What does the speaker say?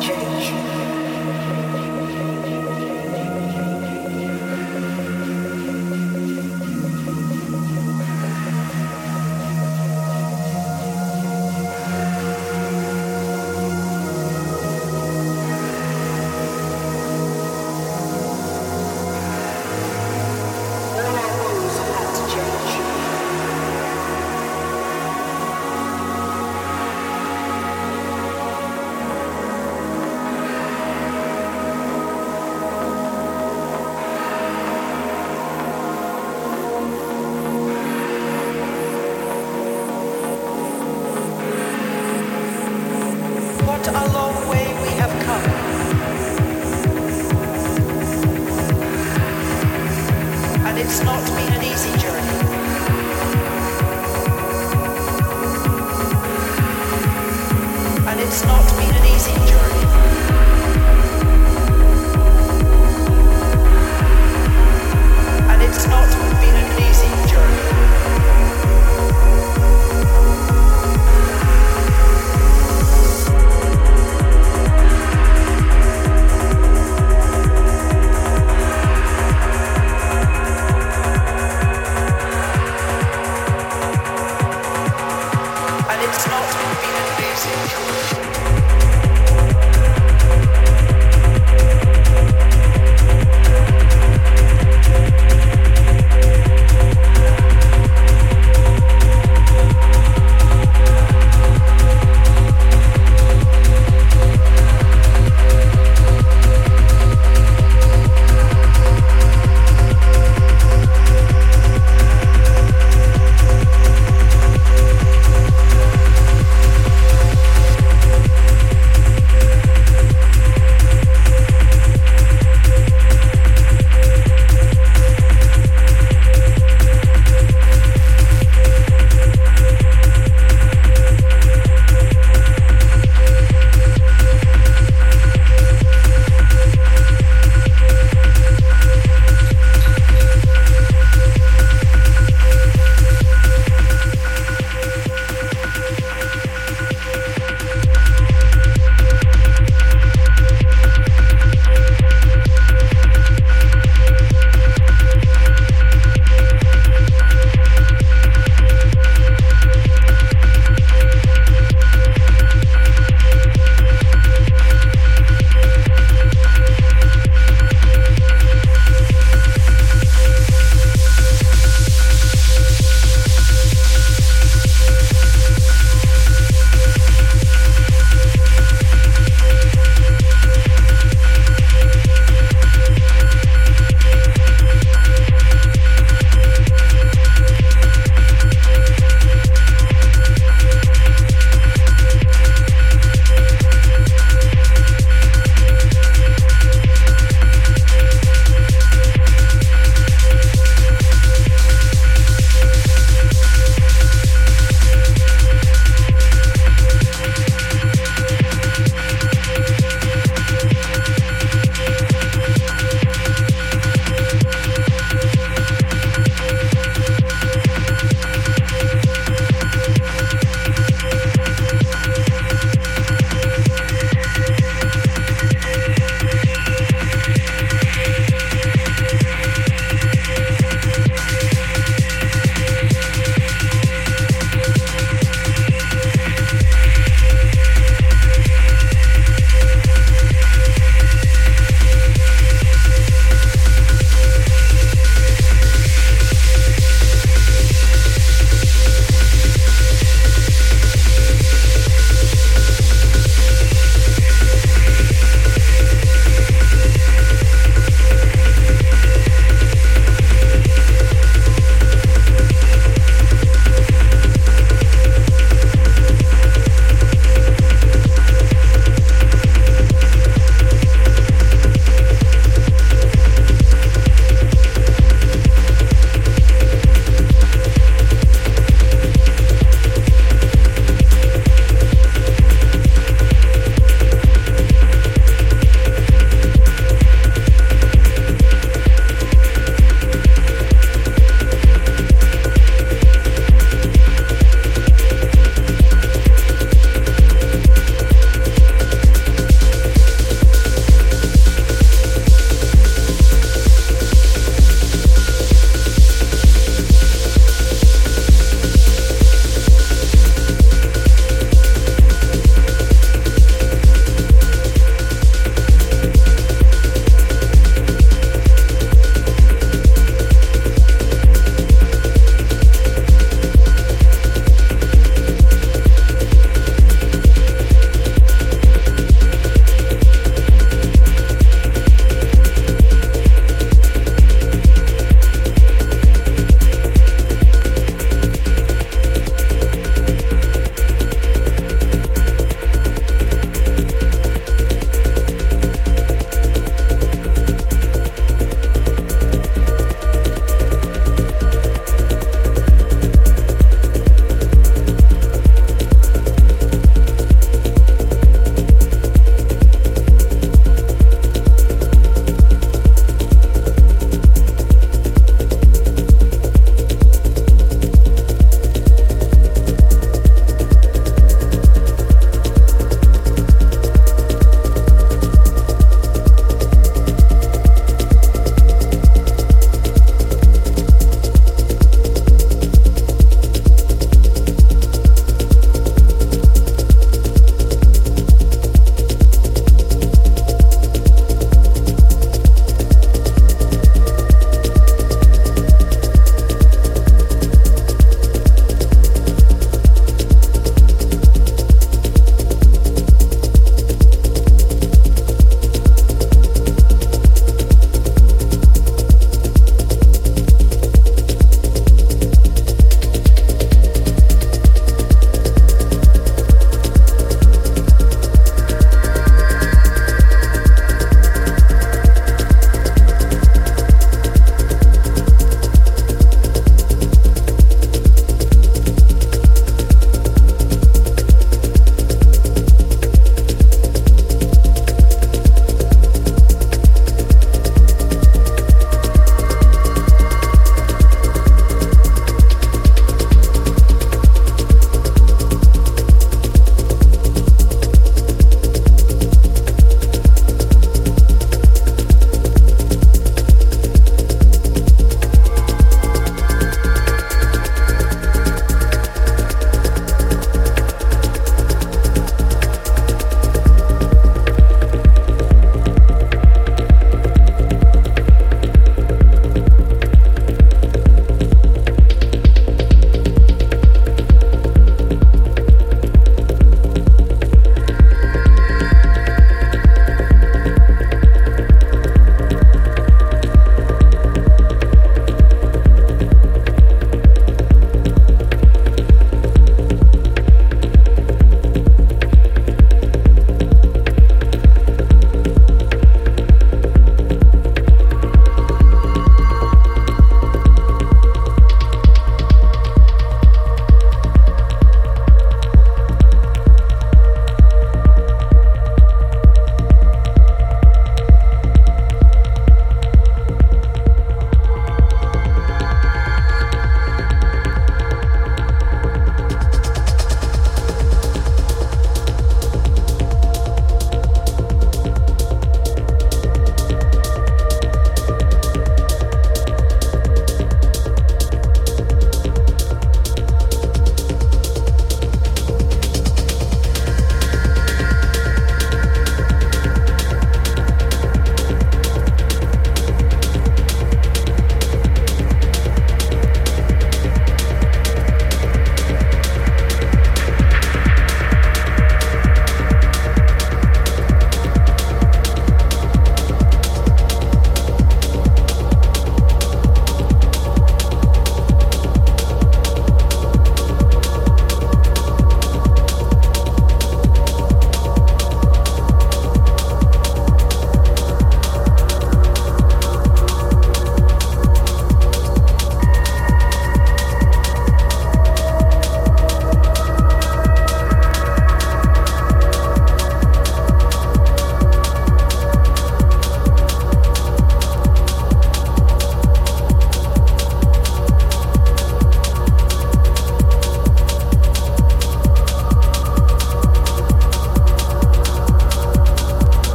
change.